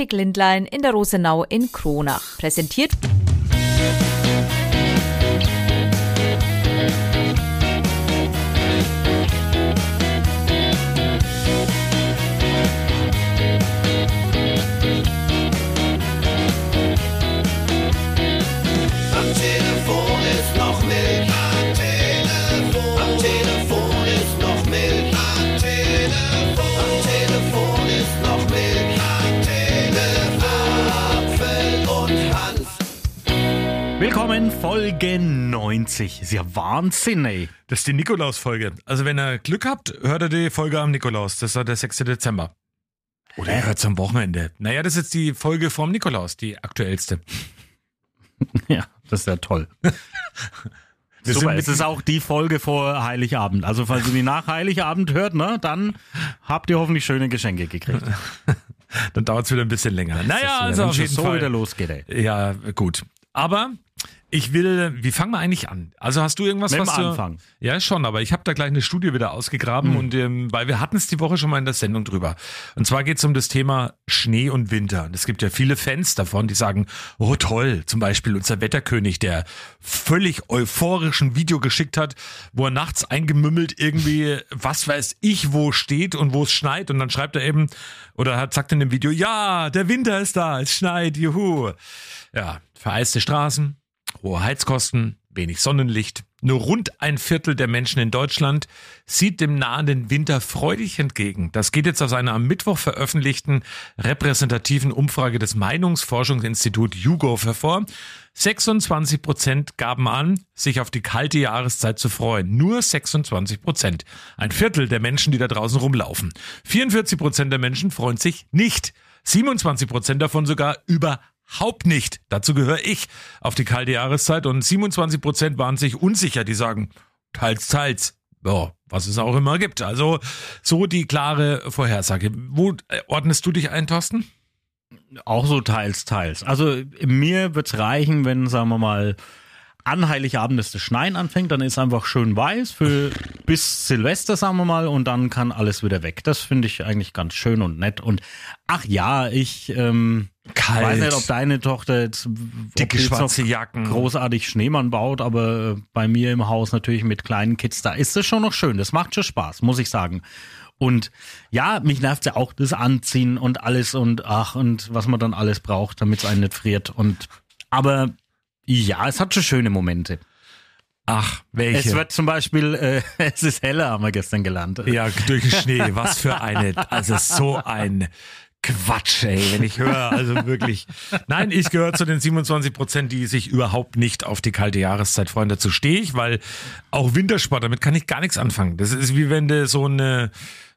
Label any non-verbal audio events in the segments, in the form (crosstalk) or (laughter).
Optik Lindlein in der Rosenau in Kronach. Präsentiert Folge 90. Ist ja Wahnsinn, ey. Das ist die Nikolaus-Folge. Also wenn ihr Glück habt, hört ihr die Folge am Nikolaus. Das ist der 6. Dezember. Oder ihr hört's am Wochenende. Naja, das ist jetzt die Folge vom Nikolaus, die aktuellste. (laughs) Ja, das ist ja toll. (laughs) Super, es ist auch die Folge vor Heiligabend. Also falls ihr die nach Heiligabend hört, ne, dann habt ihr hoffentlich schöne Geschenke gekriegt. (laughs) Dann dauert's wieder ein bisschen länger. Naja, also auf jeden so Fall. wieder losgeht, ey. Ja, gut. Aber ich will, wie fangen wir eigentlich an? Also hast du irgendwas, Mit was du... Anfang. Ja, schon, aber ich habe da gleich eine Studie wieder ausgegraben und ähm, weil wir hatten es die Woche schon mal in der Sendung drüber. Und zwar geht es um das Thema Schnee und Winter. Und es gibt ja viele Fans davon, die sagen, oh toll, zum Beispiel unser Wetterkönig, der völlig euphorisch ein Video geschickt hat, wo er nachts eingemümmelt irgendwie, was weiß ich, wo steht und wo es schneit. Und dann schreibt er eben, oder hat, sagt in dem Video, ja, der Winter ist da, es schneit, juhu. Ja, vereiste Straßen, hohe Heizkosten, wenig Sonnenlicht. Nur rund ein Viertel der Menschen in Deutschland sieht dem nahenden Winter freudig entgegen. Das geht jetzt aus einer am Mittwoch veröffentlichten repräsentativen Umfrage des Meinungsforschungsinstituts YouGov hervor. 26 Prozent gaben an, sich auf die kalte Jahreszeit zu freuen. Nur 26 Prozent. Ein Viertel der Menschen, die da draußen rumlaufen. 44 Prozent der Menschen freuen sich nicht. 27 Prozent davon sogar überhaupt nicht. Dazu gehöre ich auf die kalte Jahreszeit und 27 Prozent waren sich unsicher. Die sagen, teils, teils. Ja, was es auch immer gibt. Also so die klare Vorhersage. Wo äh, ordnest du dich ein, Thorsten? Auch so teils, teils. Also mir wird's reichen, wenn, sagen wir mal, an Heiligabend das Schneien anfängt, dann ist einfach schön weiß für (laughs) bis Silvester, sagen wir mal, und dann kann alles wieder weg. Das finde ich eigentlich ganz schön und nett. Und ach ja, ich ähm, Kalt. weiß nicht, ob deine Tochter jetzt, Dicke schwarze Jacken. großartig Schneemann baut, aber äh, bei mir im Haus natürlich mit kleinen Kids, da ist es schon noch schön. Das macht schon Spaß, muss ich sagen. Und ja, mich nervt ja auch das Anziehen und alles und ach und was man dann alles braucht, damit es einen nicht friert. Und aber ja, es hat schon schöne Momente. Ach, welche? Es wird zum Beispiel, äh, (laughs) es ist heller, haben wir gestern gelernt. ja, durch den Schnee. Was für eine, also so ein Quatsch, ey, wenn ich höre, also wirklich. Nein, ich gehöre zu den 27 Prozent, die sich überhaupt nicht auf die kalte Jahreszeit freuen. Dazu stehe ich, weil auch Wintersport, damit kann ich gar nichts anfangen. Das ist wie wenn du so eine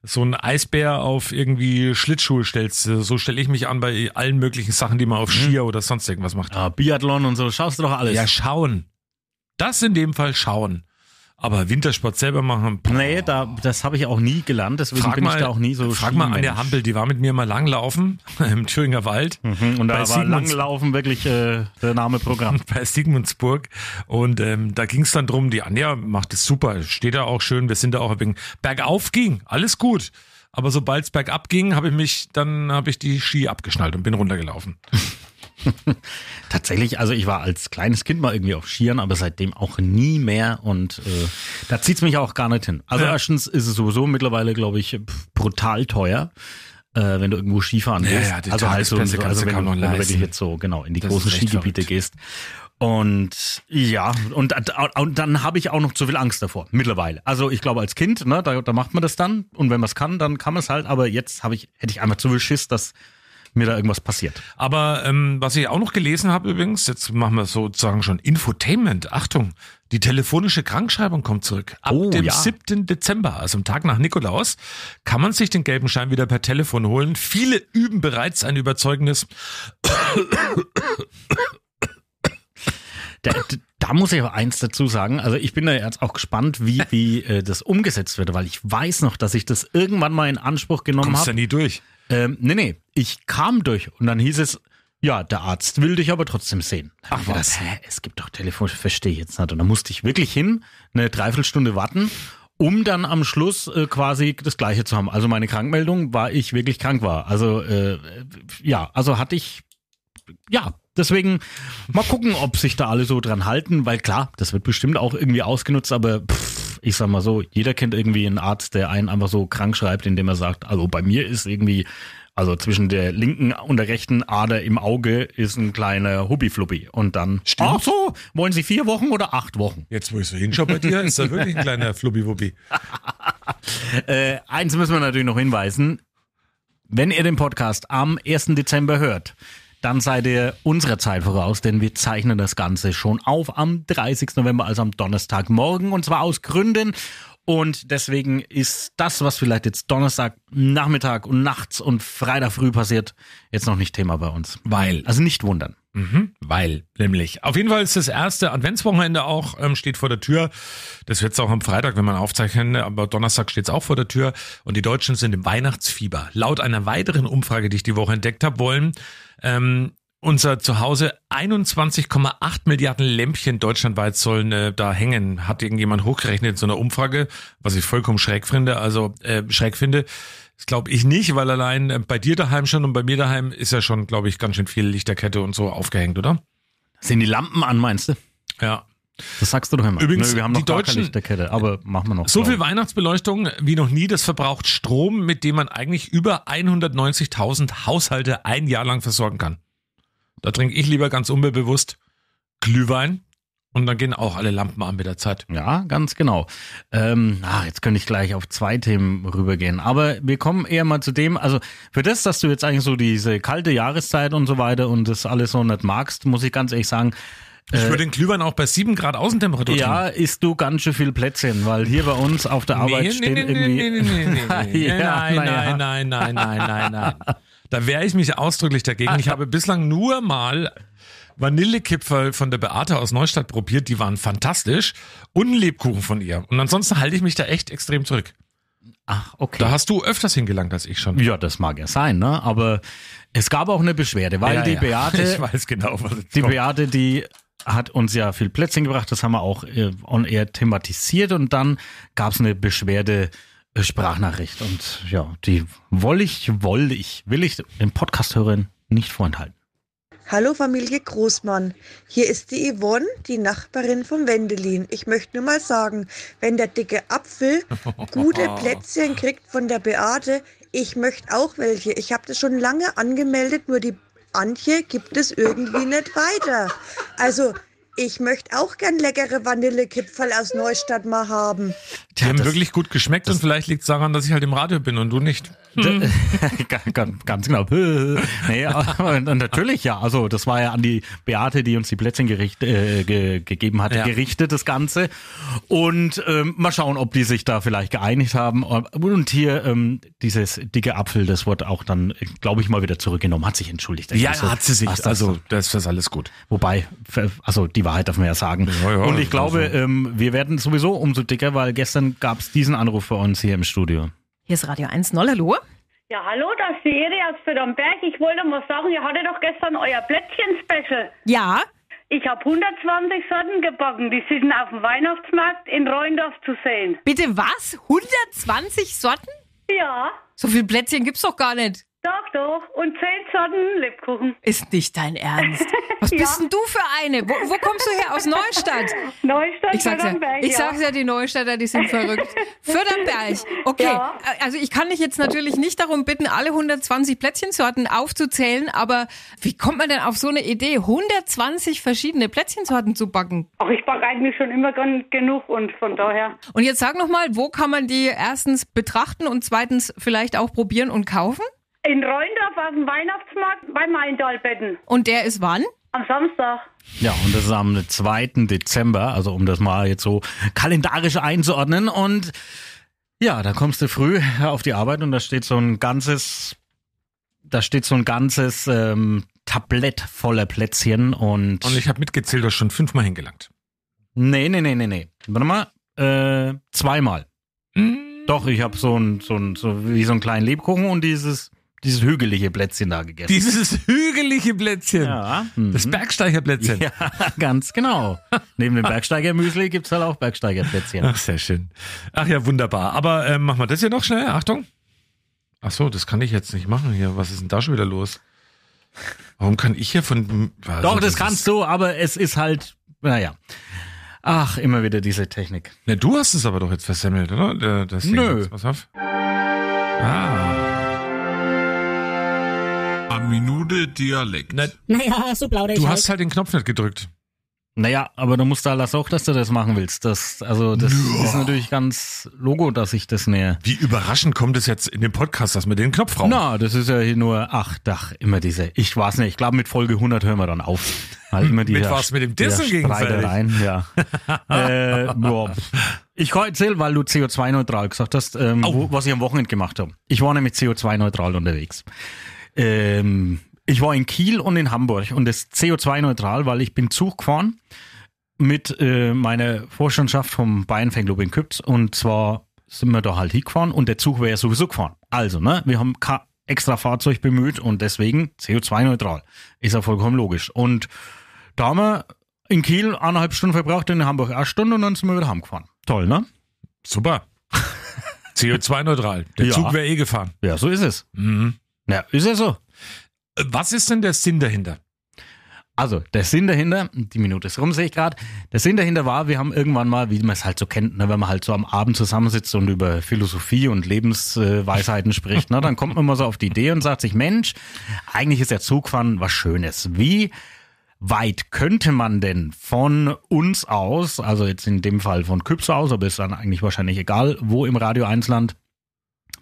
so ein Eisbär auf irgendwie Schlittschuhe stellst. So stelle ich mich an bei allen möglichen Sachen, die man auf Skier oder sonst irgendwas macht. Ja, Biathlon und so, schaust du doch alles. Ja, schauen. Das in dem Fall schauen. Aber Wintersport selber machen. boah. nee, da, das habe ich auch nie gelernt, deswegen Frag bin mal, ich da auch nie so frag mal. Anja Hampel, die war mit mir mal langlaufen (laughs) im Thüringer Wald. Mhm, Und da bei war Sigmunds- Langlaufen wirklich äh, der Name Programm. (laughs) bei Sigmundsburg und ähm, da ging es dann drum, die Anja macht es super, steht da auch schön, wir sind da auch ein wenig bergauf ging, alles gut. Aber sobald es bergab ging, habe ich mich, dann habe ich die Ski abgeschnallt und bin runtergelaufen. (laughs) (laughs) Tatsächlich, also ich war als kleines Kind mal irgendwie auf Skiern, aber seitdem auch nie mehr und äh, da zieht's mich auch gar nicht hin. Also Ja. erstens ist es sowieso mittlerweile, glaube ich, brutal teuer. Äh, wenn du irgendwo Skifahren Ja, willst. ja, die also halt so, also wenn, du, wenn du wirklich jetzt so genau in die Das großen Skigebiete verrückt. gehst. Und ja, und, und dann habe ich auch noch zu viel Angst davor, mittlerweile. Also ich glaube als Kind, ne, da, da macht man das dann und wenn man es kann, dann kann man es halt, aber jetzt habe ich, hätte ich einfach zu viel Schiss, dass mir da irgendwas passiert. Aber ähm, was ich auch noch gelesen habe übrigens, jetzt machen wir sozusagen schon Infotainment. Achtung, die telefonische Krankschreibung kommt zurück. Ab Oh, dem ja. 7. Dezember, also am Tag nach Nikolaus, kann man sich den gelben Schein wieder per Telefon holen. Viele üben bereits ein überzeugendes Da, da muss ich aber eins dazu sagen. Also ich bin da jetzt auch gespannt, wie, wie äh, das umgesetzt wird, weil ich weiß noch, dass ich das irgendwann mal in Anspruch genommen Kommst ja habe. nie durch. Ähm, nee, nee, ich kam durch und dann hieß es, ja, der Arzt will dich aber trotzdem sehen. Ach was? Hä, es gibt doch Telefon, verstehe ich jetzt nicht. Und dann musste ich wirklich hin, eine Dreiviertelstunde warten um dann am Schluss äh, quasi das Gleiche zu haben. Also meine Krankmeldung war ich wirklich krank war. Also äh, ja, also hatte ich ja, deswegen mal gucken, ob sich da alle so dran halten, weil klar, das wird bestimmt auch irgendwie ausgenutzt, aber pff, ich sag mal so, jeder kennt irgendwie einen Arzt, der einen einfach so krank schreibt, indem er sagt, also bei mir ist irgendwie, also zwischen der linken und der rechten Ader im Auge ist ein kleiner Hubbi-Flubbi und dann, Stimmt. ach so, wollen Sie vier Wochen oder acht Wochen? Jetzt, wo ich so hinschaue bei dir, ist da wirklich ein kleiner (laughs) Flubbi-Wubbi. Äh, eins müssen wir natürlich noch hinweisen. Wenn ihr den Podcast am 1. Dezember hört, dann seid ihr unserer Zeit voraus, denn wir zeichnen das Ganze schon auf am 30. November, also am Donnerstagmorgen, und zwar aus Gründen. Und deswegen ist das, was vielleicht jetzt Donnerstag, Nachmittag und nachts und Freitag früh passiert, jetzt noch nicht Thema bei uns. Weil. Also nicht wundern. Mhm, weil, nämlich. Auf jeden Fall ist das erste Adventswochenende auch, ähm, steht vor der Tür. Das wird's auch am Freitag, wenn man aufzeichnen, aber Donnerstag steht's auch vor der Tür. Und die Deutschen sind im Weihnachtsfieber. Laut einer weiteren Umfrage, die ich die Woche entdeckt habe, wollen ähm, unser Zuhause 21,8 Milliarden Lämpchen deutschlandweit sollen äh, da hängen. Hat irgendjemand hochgerechnet in so einer Umfrage, was ich vollkommen schräg finde. Also äh, schräg finde. Das glaube ich nicht, weil allein äh, bei dir daheim schon und bei mir daheim ist ja schon, glaube ich, ganz schön viel Lichterkette und so aufgehängt, oder? Sind die Lampen an, meinst du? Ja. Das sagst du doch immer. Übrigens, Nö, wir haben noch die gar Deutschen- keine Lichterkette, aber machen wir noch. So viel. Weihnachtsbeleuchtung wie noch nie, das verbraucht Strom, mit dem man eigentlich über 190.000 Haushalte ein Jahr lang versorgen kann. Da trinke ich lieber ganz unbewusst Glühwein und dann gehen auch alle Lampen an mit der Zeit. Ja, ganz genau. Ähm, ah, jetzt könnte ich gleich auf zwei Themen rübergehen. Aber wir kommen eher mal zu dem, also für das, dass du jetzt eigentlich so diese kalte Jahreszeit und so weiter und das alles so nicht magst, muss ich ganz ehrlich sagen, Ich würde den Glühwein auch bei 7 Grad Außentemperatur Äh, ja, isst du ganz schön viel Plätzchen, weil hier bei uns auf der Arbeit nee, stehen nee, nee, irgendwie. nee, nee, nee, nee, (laughs) nee. Ja, nein, nein, nein, nein, nein, nein, nein. Da wehre ich mich ausdrücklich dagegen. Ich habe bislang nur mal Vanillekipferl von der Beate aus Neustadt probiert, die waren fantastisch. Und Lebkuchen von ihr. Und ansonsten halte ich mich da echt extrem zurück. Ach, okay. Da hast du öfters hingelangt als ich schon. ja, das mag ja sein, ne? Aber es gab auch eine Beschwerde, weil Ja, die ja. Beate, (laughs) Ich weiß genau, was die kommt. Beate, die hat uns ja viel Plätzchen gebracht, das haben wir auch äh, on air thematisiert und dann gab es eine Beschwerde äh, Sprachnachricht und ja, die woll ich, woll ich, will ich den Podcast-Hörern nicht vorenthalten. Hallo Familie Großmann, hier ist die Yvonne, die Nachbarin von Wendelin. Ich möchte nur mal sagen, wenn der dicke Apfel (laughs) gute Plätzchen kriegt von der Beate, ich möchte auch welche. Ich habe das schon lange angemeldet, nur die Antje gibt es irgendwie nicht weiter. Also, ich möchte auch gern leckere Vanillekipferl aus Neustadt mal haben. Die haben das- wirklich gut geschmeckt und vielleicht liegt es daran, dass ich halt im Radio bin und du nicht. D- (laughs) ganz, genau. (laughs) nee, aber natürlich ja. Also das war ja an die Beate, die uns die Plätzchen gericht, äh, ge, gegeben hat, Ja. gerichtet das Ganze. Und ähm, mal schauen, ob die sich da vielleicht geeinigt haben. Und hier ähm, dieses dicke Apfel, das wurde auch dann, glaube ich, mal wieder zurückgenommen, hat sich entschuldigt. Also, was das Also, das ist alles gut. Wobei, also die Wahrheit darf man ja sagen. Ja, ja, Und ich glaube, ähm, wir werden sowieso umso dicker, weil gestern gab es diesen Anruf bei uns hier im Studio. Hier ist Radio 1 Noll, hallo? Ja, hallo, das ist die Eri aus Fürthenberg. Ich wollte mal sagen, ihr hattet doch gestern euer Plätzchen-Special. Ja, Ich habe 120 Sorten gebacken. Die sind auf dem Weihnachtsmarkt in Reundorf zu sehen. bitte was? 120 Sorten? Ja, So viel Plätzchen gibt's doch gar nicht. Doch, doch. Und 10 Sorten Lebkuchen. Ist nicht dein Ernst. Was (laughs) Ja. bist denn du für eine? Wo, wo kommst du her? Aus Neustadt? Neustadt, Ich sag's ja, Fürthenberg, ich ja. sag's ja, die Neustädter, die sind verrückt. (laughs) Fürthenberg, okay. Ja. Also ich kann dich jetzt natürlich nicht darum bitten, alle 120 Plätzchensorten aufzuzählen, aber wie kommt man denn auf so eine Idee, 120 verschiedene Plätzchensorten zu backen? Ach, ich backe eigentlich schon immer genug und von daher. Und jetzt sag noch mal, wo kann man die erstens betrachten und zweitens vielleicht auch probieren und kaufen? In Reundorf auf dem Weihnachtsmarkt bei Maintalbetten. Und der ist wann? Am Samstag. Ja, und das ist am 2. Dezember, also um das mal jetzt so kalendarisch einzuordnen. Und ja, da kommst du früh auf die Arbeit und da steht so ein ganzes, da steht so ein ganzes ähm, Tablett voller Plätzchen und. Und ich habe mitgezählt, du hast schon fünfmal hingelangt. nee, nee, nee, nee, nee. Warte mal, äh, zweimal. Hm. Doch, ich habe so ein, so ein, so wie so einen kleinen Lebkuchen und dieses dieses hügelige Plätzchen da gegessen. Dieses hügelige Plätzchen. ja. Das mhm. Bergsteigerplätzchen. ja, ganz genau. Neben dem Bergsteiger-Müsli gibt's halt auch Bergsteiger-Plätzchen. Ach, sehr schön. Ach ja, wunderbar. Aber ähm, machen wir das hier noch schnell. Achtung. Ach so, das kann ich jetzt nicht machen hier. Was ist denn da schon wieder los? Warum kann ich hier von... Also, Doch, das ist- kannst du, aber es ist halt, naja. Ach, immer wieder diese Technik. Ne, du hast es aber doch jetzt versemmelt, oder? Der- Das Ding Nö. jetzt. Pass auf. Ah. Minute Dialekt. Na, Naja, so plaudere ich du halt. hast halt den Knopf nicht gedrückt. Naja, aber du musst da lass auch, dass du das machen willst. Das, also, das ist natürlich ganz Logo, dass ich das nähe. Wie überraschend kommt es jetzt in dem Podcast, dass wir den Knopf rauchen? Na, das ist ja hier nur, ach, Dach, immer diese, ich weiß nicht, ich glaube mit Folge 100 hören wir dann auf. Weil immer (laughs) Mit dieser- was? Mit dem Dissen gegenfällig? Streitereien, ja. (laughs) äh, boah. Ich kann erzählen, weil du CO2-neutral gesagt hast, ähm, wo, was ich am Wochenende gemacht habe. Ich war nämlich CO2-neutral unterwegs. Ähm, ich war in Kiel und in Hamburg und das CO2-neutral, weil ich bin Zug gefahren mit äh, meiner Vorstandschaft vom Bayern Fanclub in Küps und zwar sind wir da halt hingefahren und der Zug wäre ja sowieso gefahren. Also, ne, wir haben kein extra Fahrzeug bemüht und deswegen CO2-neutral. Ist ja vollkommen logisch. Und da haben wir in Kiel eineinhalb Stunden verbraucht, in Hamburg eine Stunde und dann sind wir wieder heimgefahren. Toll, ne? Super. (laughs) CO2-neutral. Der Ja. Zug wäre eh gefahren. Ja, so ist es. Mhm. Ja, ist ja so. Äh, Was ist denn der Sinn dahinter? Also, der Sinn dahinter, die Minute ist rum, sehe ich gerade. Der Sinn dahinter war, wir haben irgendwann mal, wie man es halt so kennt, ne, wenn man halt so am Abend zusammensitzt und über Philosophie und Lebensweisheiten (laughs) spricht, ne, dann kommt man mal so auf die Idee und sagt sich, Mensch, eigentlich ist ja Zugfahren was Schönes. Wie weit könnte man denn von uns aus, also jetzt in dem Fall von Küps aus, aber ist dann eigentlich wahrscheinlich egal, wo im Radio 1 Land,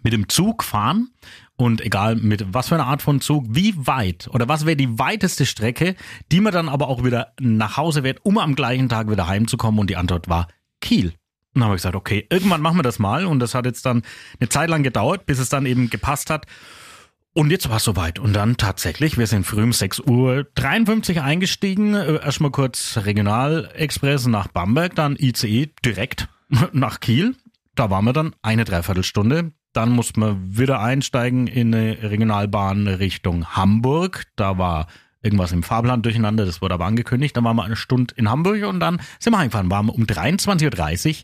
mit dem Zug fahren und egal mit was für eine Art von Zug, wie weit oder was wäre die weiteste Strecke, die man dann aber auch wieder nach Hause wird, um am gleichen Tag wieder heimzukommen und die Antwort war Kiel. Und dann habe ich gesagt, okay, irgendwann machen wir das mal und das hat jetzt dann eine Zeit lang gedauert, bis es dann eben gepasst hat. Und jetzt war es soweit. Und dann tatsächlich, wir sind früh um 6 Uhr 53 eingestiegen, äh, erstmal kurz Regionalexpress nach Bamberg, dann ICE direkt (laughs) nach Kiel. Da waren wir dann eine Dreiviertelstunde. Dann mussten wir wieder einsteigen in eine Regionalbahn Richtung Hamburg. Da war irgendwas im Fahrplan durcheinander, das wurde aber angekündigt. Dann waren wir eine Stunde in Hamburg und dann sind wir heimgefahren. Waren wir um 23.30 Uhr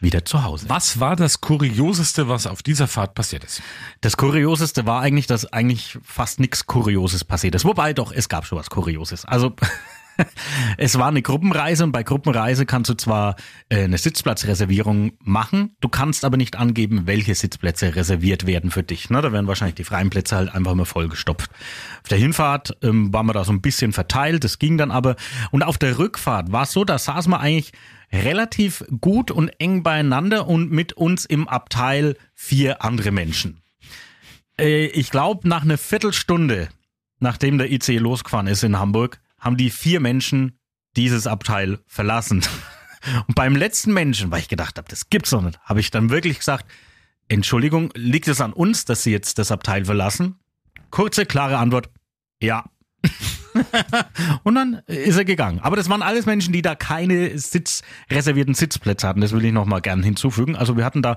wieder zu Hause. Was war das Kurioseste, was auf dieser Fahrt passiert ist? Das Kurioseste war eigentlich, dass eigentlich fast nichts Kurioses passiert ist. Wobei doch, es gab schon was Kurioses. Also (laughs) es war eine Gruppenreise und bei Gruppenreise kannst du zwar äh, eine Sitzplatzreservierung machen, du kannst aber nicht angeben, welche Sitzplätze reserviert werden für dich. Ne? Da werden wahrscheinlich die freien Plätze halt einfach mal vollgestopft. Auf der Hinfahrt ähm, waren wir da so ein bisschen verteilt, das ging dann aber. Und auf der Rückfahrt war es so, da saßen wir eigentlich relativ gut und eng beieinander und mit uns im Abteil vier andere Menschen. Äh, ich glaube, nach einer Viertelstunde, nachdem der IC losgefahren ist in Hamburg, haben die vier Menschen dieses Abteil verlassen. Und beim letzten Menschen, weil ich gedacht habe, das gibt's doch nicht, habe ich dann wirklich gesagt, Entschuldigung, liegt es an uns, dass Sie jetzt das Abteil verlassen? Kurze, klare Antwort, ja. (laughs) Und dann ist er gegangen. Aber das waren alles Menschen, die da keine Sitz, reservierten Sitzplätze hatten. Das will ich nochmal gern hinzufügen. Also wir hatten da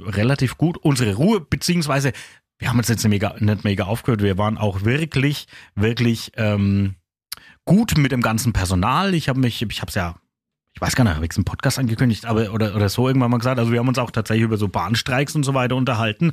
relativ gut unsere Ruhe, beziehungsweise wir haben uns jetzt nicht mega, nicht mega aufgehört. Wir waren auch wirklich, wirklich ähm, gut mit dem ganzen Personal. Ich habe mich, ich habe es ja, ich weiß gar nicht, habe ich es im Podcast angekündigt, aber oder, oder so irgendwann mal gesagt. Also wir haben uns auch tatsächlich über so Bahnstreiks und so weiter unterhalten.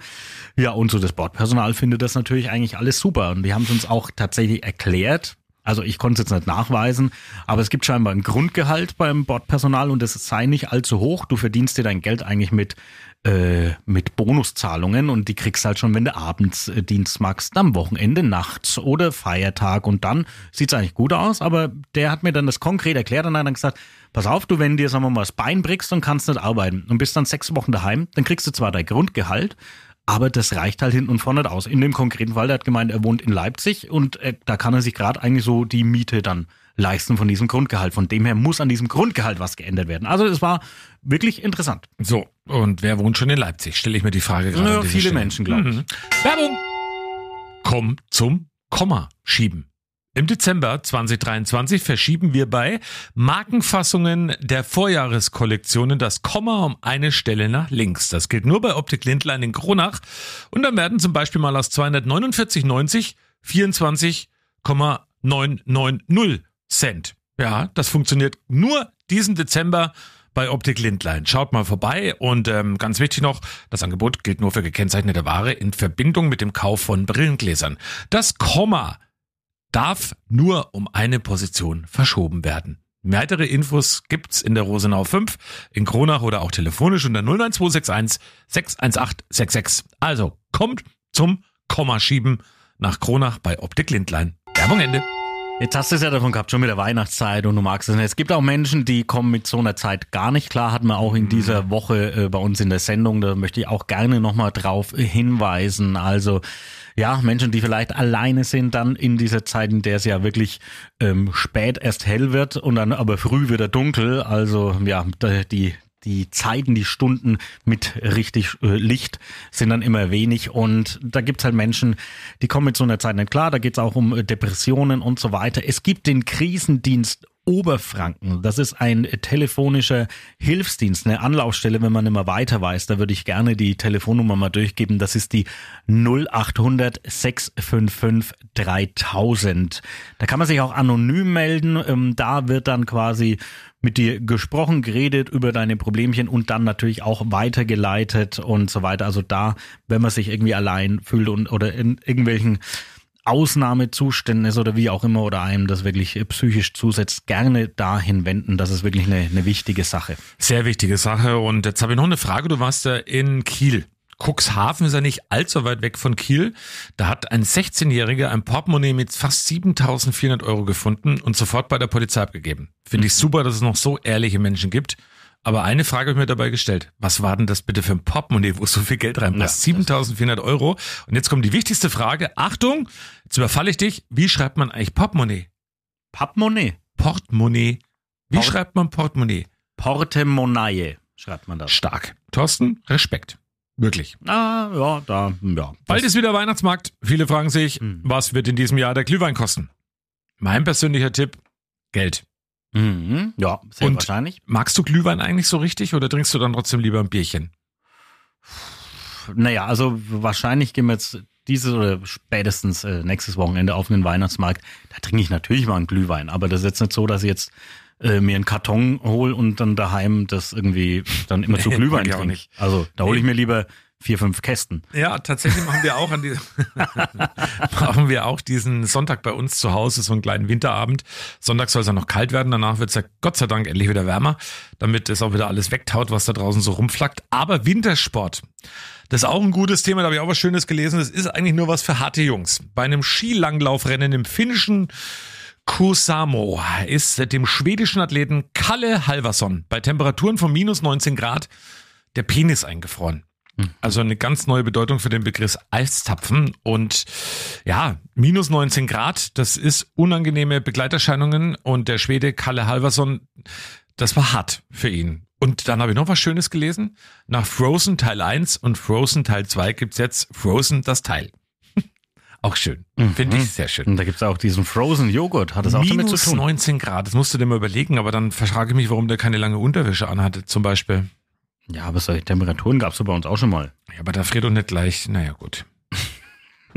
Ja, und so das Bordpersonal findet das natürlich eigentlich alles super. Und die haben es uns auch tatsächlich erklärt. Also ich konnte es jetzt nicht nachweisen, aber es gibt scheinbar ein Grundgehalt beim Bordpersonal und das sei nicht allzu hoch. Du verdienst dir dein Geld eigentlich mit äh, mit Bonuszahlungen und die kriegst halt schon, wenn du abends äh, Dienst machst, am Wochenende, nachts oder Feiertag und dann sieht's eigentlich gut aus, aber der hat mir dann das konkret erklärt und hat dann gesagt, pass auf, du, wenn dir, sagen wir mal, das Bein brichst und kannst nicht arbeiten und bist dann sechs Wochen daheim, dann kriegst du zwar dein Grundgehalt, aber das reicht halt hinten und vorne nicht aus. In dem konkreten Fall, der hat gemeint, er wohnt in Leipzig und äh, da kann er sich gerade eigentlich so die Miete dann leisten von diesem Grundgehalt. Von dem her muss an diesem Grundgehalt was geändert werden. Also es war wirklich interessant. So, und wer wohnt schon in Leipzig? Stelle ich mir die Frage gerade. Ja, viele Stelle. Menschen, glaube ich. Mhm. Werbung! Komm zum Komma schieben. Im Dezember 2023 verschieben wir bei Markenfassungen der Vorjahreskollektionen das Komma um eine Stelle nach links. Das gilt nur bei Optik Lindlein in Kronach. Und dann werden zum Beispiel mal aus 249,90 24,990 Cent. Ja, das funktioniert nur diesen Dezember bei Optik Lindlein. Schaut mal vorbei und ähm, ganz wichtig noch, das Angebot gilt nur für gekennzeichnete Ware in Verbindung mit dem Kauf von Brillengläsern. Das Komma darf nur um eine Position verschoben werden. Weitere Infos gibt's in der Rosenau 5, in Kronach oder auch telefonisch unter 09261 618 66. Also kommt zum Komma schieben nach Kronach bei Optik Lindlein. Werbung Ende. Jetzt hast du es ja davon gehabt, schon mit der Weihnachtszeit und du magst es nicht. Es gibt auch Menschen, die kommen mit so einer Zeit gar nicht klar, hatten wir auch in dieser Woche äh, bei uns in der Sendung, da möchte ich auch gerne nochmal drauf hinweisen. Also ja, Menschen, die vielleicht alleine sind dann in dieser Zeit, in der es ja wirklich ähm, spät erst hell wird und dann aber früh wieder dunkel. Also ja, die die Zeiten, die Stunden mit richtig äh, Licht sind dann immer wenig und da gibt's halt Menschen, die kommen mit so einer Zeit nicht klar, da geht's auch um äh, Depressionen und so weiter. Es gibt den Krisendienst Oberfranken. Das ist ein telefonischer Hilfsdienst, eine Anlaufstelle, wenn man immer weiter weiß. Da würde ich gerne die Telefonnummer mal durchgeben. Das ist die 0800 655 3000. Da kann man sich auch anonym melden. Ähm, Da wird dann quasi mit dir gesprochen, geredet über deine Problemchen und dann natürlich auch weitergeleitet und so weiter. Also da, wenn man sich irgendwie allein fühlt und oder in irgendwelchen Ausnahmezuständen ist oder wie auch immer oder einem das wirklich äh, psychisch zusetzt, gerne dahin wenden. Das ist wirklich eine, eine wichtige Sache. Sehr wichtige Sache. Und jetzt habe ich noch eine Frage. Du warst ja in Kiel. Cuxhaven ist ja nicht allzu weit weg von Kiel. Da hat ein 16-Jähriger ein Portemonnaie mit fast 7400 Euro gefunden und sofort bei der Polizei abgegeben. Finde ich super, dass es noch so ehrliche Menschen gibt. Aber eine Frage habe ich mir dabei gestellt. Was war denn das bitte für ein Portemonnaie, wo so viel Geld reinpasst? 7400 Euro. Und jetzt kommt die wichtigste Frage. Achtung, jetzt überfalle ich dich. Wie schreibt man eigentlich Portemonnaie? Portemonnaie. Portemonnaie. Wie Port- schreibt man Portemonnaie? Portemonnaie schreibt man das. Stark. Thorsten, Respekt. Wirklich. Ah, ja, da, ja. Bald ist wieder Weihnachtsmarkt. Viele fragen sich, Mhm. was wird in diesem Jahr der Glühwein kosten? Mein persönlicher Tipp, Geld. Mhm, ja, sehr Und- wahrscheinlich. Magst du Glühwein eigentlich so richtig oder trinkst du dann trotzdem lieber ein Bierchen? Naja, also wahrscheinlich gehen wir jetzt dieses oder spätestens äh, nächstes Wochenende auf den Weihnachtsmarkt. Da trinke ich natürlich mal einen Glühwein, aber das ist jetzt nicht so, dass ich jetzt äh, mir einen Karton hol und dann daheim das irgendwie dann immer zu Nee, Glühwein auch trinke. Also da hole ich Nee. mir lieber vier, fünf Kästen. Ja, tatsächlich machen wir auch an die, (laughs) machen wir auch diesen Sonntag bei uns zu Hause, so einen kleinen Winterabend. Sonntag soll es ja noch kalt werden, danach wird es ja Gott sei Dank endlich wieder wärmer, damit es auch wieder alles wegtaut, was da draußen so rumflackt. Aber Wintersport, das ist auch ein gutes Thema, da habe ich auch was Schönes gelesen. Das ist eigentlich nur was für harte Jungs. Bei einem Skilanglaufrennen im finnischen Kusamo ist dem schwedischen Athleten Kalle Halvarsson bei Temperaturen von minus 19 Grad der Penis eingefroren. Also eine ganz neue Bedeutung für den Begriff Eiszapfen. Und ja, minus 19 Grad, das ist unangenehme Begleiterscheinungen. Und der Schwede Kalle Halvarsson, das war hart für ihn. Und dann habe ich noch was Schönes gelesen. Nach Frozen Teil 1 und Frozen Teil 2 gibt's jetzt Frozen das Teil. (laughs) Auch schön. Finde ich sehr schön. Und da gibt's auch diesen Frozen Joghurt, hat das auch damit zu Minus tun. 19 Grad, das musst du dir mal überlegen, aber dann frage ich mich, warum der keine lange Unterwäsche anhatte, zum Beispiel. Ja, aber solche Temperaturen gab's doch bei uns auch schon mal. Ja, aber da friert doch nicht gleich. Naja, gut. (laughs)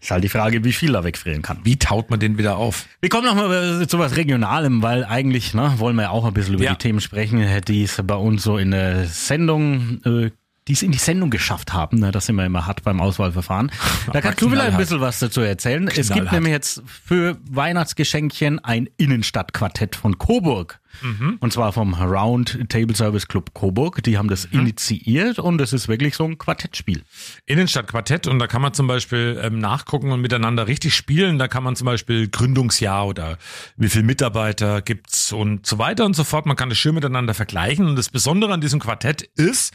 Ist halt die Frage, wie viel er wegfrieren kann. Wie taut man den wieder auf? Wir kommen nochmal zu was Regionalem, weil eigentlich ne, wollen wir ja auch ein bisschen über Ja. die Themen sprechen, die es bei uns so in der Sendung, äh, die es in die Sendung geschafft haben. Ne, das sind wir immer hart beim Auswahlverfahren. (laughs) Da kannst du vielleicht ein knallhart. bisschen was dazu erzählen. Es gibt Knallhart. nämlich jetzt für Weihnachtsgeschenkchen ein Innenstadtquartett von Coburg. Mhm. Und zwar vom Round Table Service Club Coburg. Die haben das Mhm. initiiert und es ist wirklich so ein Quartettspiel. Innenstadtquartett und da kann man zum Beispiel ähm, nachgucken und miteinander richtig spielen. Da kann man zum Beispiel Gründungsjahr oder wie viel Mitarbeiter gibt's und so weiter und so fort. Man kann das schön miteinander vergleichen und das Besondere an diesem Quartett ist,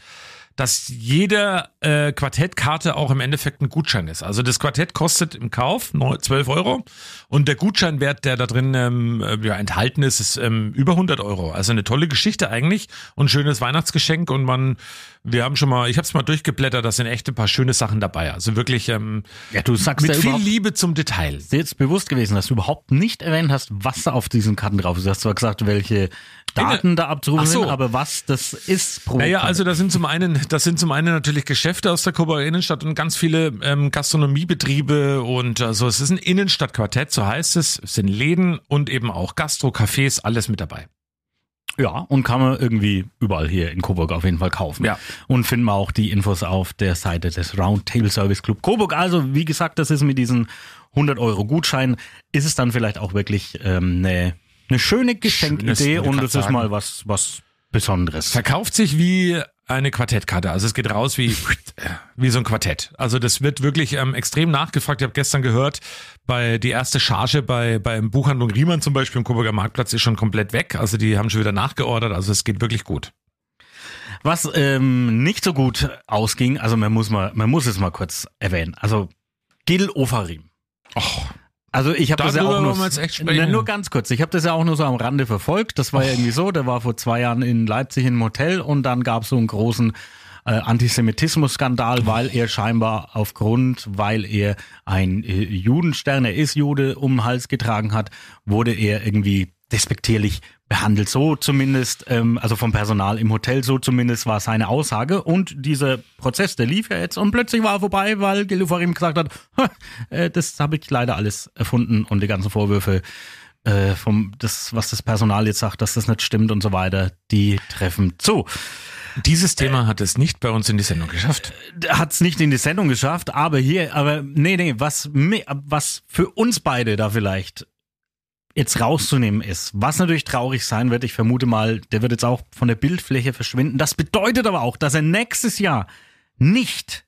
dass jede äh, Quartettkarte auch im Endeffekt ein Gutschein ist. Also das Quartett kostet im Kauf neu- 12 Euro und der Gutscheinwert, der da drin ähm, äh, ja, enthalten ist, ist ähm, über 100 Euro. Also eine tolle Geschichte eigentlich und ein schönes Weihnachtsgeschenk und man, wir haben schon mal, ich habe es mal durchgeblättert, da sind echt ein paar schöne Sachen dabei. Also wirklich ähm, Ja, du sagst mit ja viel Liebe zum Detail. Ist jetzt bewusst gewesen, dass du überhaupt nicht erwähnt hast, was da auf diesen Karten drauf ist. Du hast zwar gesagt, welche Daten da abzurufen so. sind, aber was das ist pro Naja, also das sind zum einen, das sind zum einen natürlich Geschäfte aus der Coburger Innenstadt und ganz viele ähm, Gastronomiebetriebe und also es ist ein Innenstadtquartett, so heißt es. Es sind Läden und eben auch Gastro, Cafés, alles mit dabei. Ja, und kann man irgendwie überall hier in Coburg auf jeden Fall kaufen. Ja. Und finden wir auch die Infos auf der Seite des Roundtable Service Club Coburg. Also, wie gesagt, das ist mit diesen 100 Euro Gutschein, ist es dann vielleicht auch wirklich ähm, eine, eine schöne Geschenkidee Schönes, und es ist mal was, was Besonderes. Verkauft sich wie eine Quartettkarte. Also es geht raus wie, wie so ein Quartett. Also das wird wirklich ähm, extrem nachgefragt. Ich habe gestern gehört, bei die erste Charge bei beim Buchhandlung Riemann zum Beispiel im Coburger Marktplatz ist schon komplett weg. Also die haben schon wieder nachgeordert. Also es geht wirklich gut. Was ähm, nicht so gut ausging, also man muss mal, man muss es mal kurz erwähnen. Also Gil Ofarim. Also ich habe das ja auch nur. Na, nur ganz kurz. Ich habe das ja auch nur so am Rande verfolgt. Das war ja irgendwie so. Der war vor zwei Jahren in Leipzig in einem Hotel und dann gab es so einen großen äh, Antisemitismus-Skandal, weil er scheinbar aufgrund, weil er ein äh, Judenstern, er ist Jude, um den Hals getragen hat, wurde er irgendwie despektierlich behandelt. So zumindest, ähm, also vom Personal im Hotel, so zumindest war seine Aussage. Und dieser Prozess, der lief ja jetzt und plötzlich war er vorbei, weil Gelufarim gesagt hat, "Ha, äh, das habe ich leider alles erfunden und die ganzen Vorwürfe äh, vom das, was das Personal jetzt sagt, dass das nicht stimmt und so weiter, die treffen zu. Dieses Thema hat es nicht bei uns in die Sendung geschafft. Hat es nicht in die Sendung geschafft, aber hier, aber nee, nee, was, was für uns beide da vielleicht jetzt rauszunehmen ist, was natürlich traurig sein wird, ich vermute mal, der wird jetzt auch von der Bildfläche verschwinden. Das bedeutet aber auch, dass er nächstes Jahr nicht